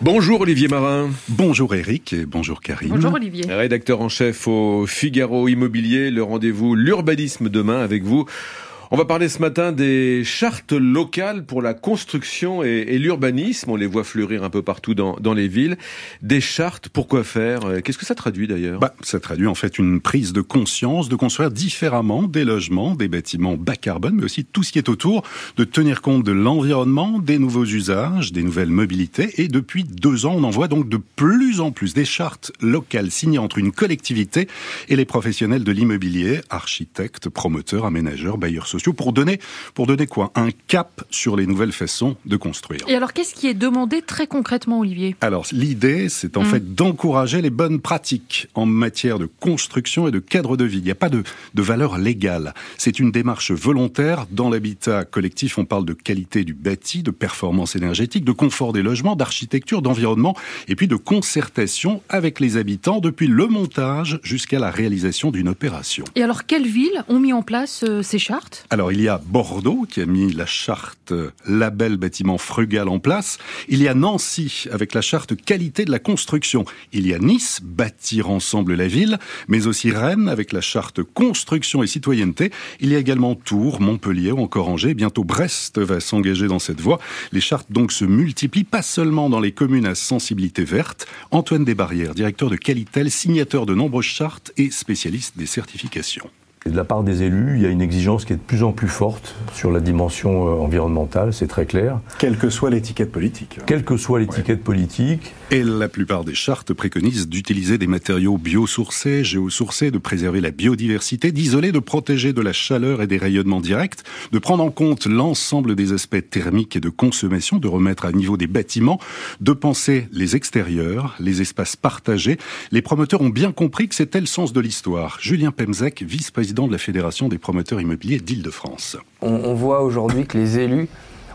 Bonjour Olivier Marin. Bonjour Eric et bonjour Karine. Bonjour Olivier. Rédacteur en chef au Figaro Immobilier, le rendez-vous l'urbanisme demain avec vous. On va parler ce matin des chartes locales pour la construction et, l'urbanisme. On les voit fleurir un peu partout dans, dans les villes. Des chartes, pourquoi faire? Qu'est-ce que ça traduit d'ailleurs? Bah, Ça traduit en fait une prise de conscience de construire différemment des logements, des bâtiments bas carbone, mais aussi tout ce qui est autour, de tenir compte de l'environnement, des nouveaux usages, des nouvelles mobilités. Et depuis deux ans, on en voit donc de plus en plus des chartes locales signées entre une collectivité et les professionnels de l'immobilier, architectes, promoteurs, aménageurs, bailleurs sociaux pour donner, pour donner quoi? Un cap sur les nouvelles façons de construire. Et alors, qu'est-ce qui est demandé très concrètement, Olivier? Alors, l'idée, c'est en mm. fait d'encourager les bonnes pratiques en matière de construction et de cadre de vie. Il n'y a pas de, de valeur légale. C'est une démarche volontaire. Dans l'habitat collectif, on parle de qualité du bâti, de performance énergétique, de confort des logements, d'architecture, d'environnement, et puis de concertation avec les habitants depuis le montage jusqu'à la réalisation d'une opération. Et alors, quelles villes ont mis en place euh, ces chartes? Alors il y a Bordeaux qui a mis la charte label bâtiment frugal en place. Il y a Nancy avec la charte qualité de la construction. Il y a Nice, bâtir ensemble la ville, mais aussi Rennes avec la charte construction et citoyenneté. Il y a également Tours, Montpellier ou encore Angers. Bientôt Brest va s'engager dans cette voie. Les chartes donc se multiplient, pas seulement dans les communes à sensibilité verte. Antoine Desbarrières, directeur de Qualitel, signateur de nombreuses chartes et spécialiste des certifications de la part des élus, il y a une exigence qui est de plus en plus forte sur la dimension euh, environnementale, c'est très clair. Quelle que soit l'étiquette politique. Quelle que soit l'étiquette politique. Et la plupart des chartes préconisent d'utiliser des matériaux biosourcés, géosourcés, de préserver la biodiversité, d'isoler, de protéger de la chaleur et des rayonnements directs, de prendre en compte l'ensemble des aspects thermiques et de consommation, de remettre à niveau des bâtiments, de penser les extérieurs, les espaces partagés. Les promoteurs ont bien compris que c'était le sens de l'histoire. Julien Pemzek, vice-président de la Fédération des promoteurs immobiliers d'Île-de-France. On, voit aujourd'hui que les élus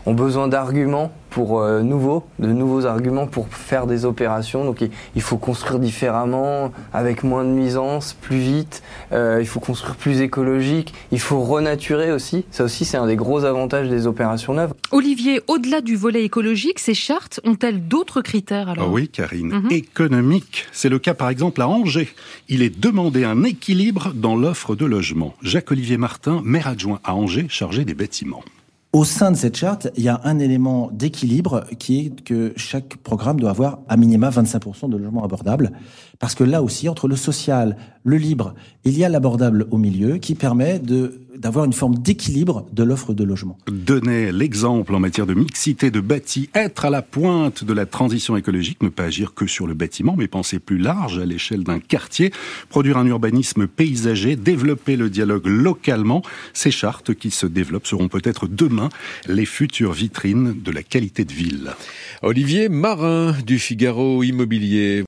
ont besoin d'arguments pour euh, nouveaux, de nouveaux arguments pour faire des opérations. Donc il, faut construire différemment, avec moins de nuisances, plus vite. Euh, il faut construire plus écologique. Il faut renaturer aussi. Ça aussi, c'est un des gros avantages des opérations neuves. Olivier, au-delà du volet écologique, ces chartes ont-elles d'autres critères alors? Ah Oui, Karine. Mhm. Économique. C'est le cas par exemple à Angers. Il est demandé un équilibre dans l'offre de logement. Jacques-Olivier Martin, maire adjoint à Angers, chargé des bâtiments. Au sein de cette charte, il y a un élément d'équilibre qui est que chaque programme doit avoir à minima 25% de logements abordables. Parce que là aussi, entre le social, le libre, il y a l'abordable au milieu qui permet de d'avoir une forme d'équilibre de l'offre de logement. Donner l'exemple en matière de mixité de bâti, être à la pointe de la transition écologique, ne pas agir que sur le bâtiment, mais penser plus large à l'échelle d'un quartier, produire un urbanisme paysager, développer le dialogue localement. Ces chartes qui se développent seront peut-être demain les futures vitrines de la qualité de ville. Olivier Marin du Figaro Immobilier.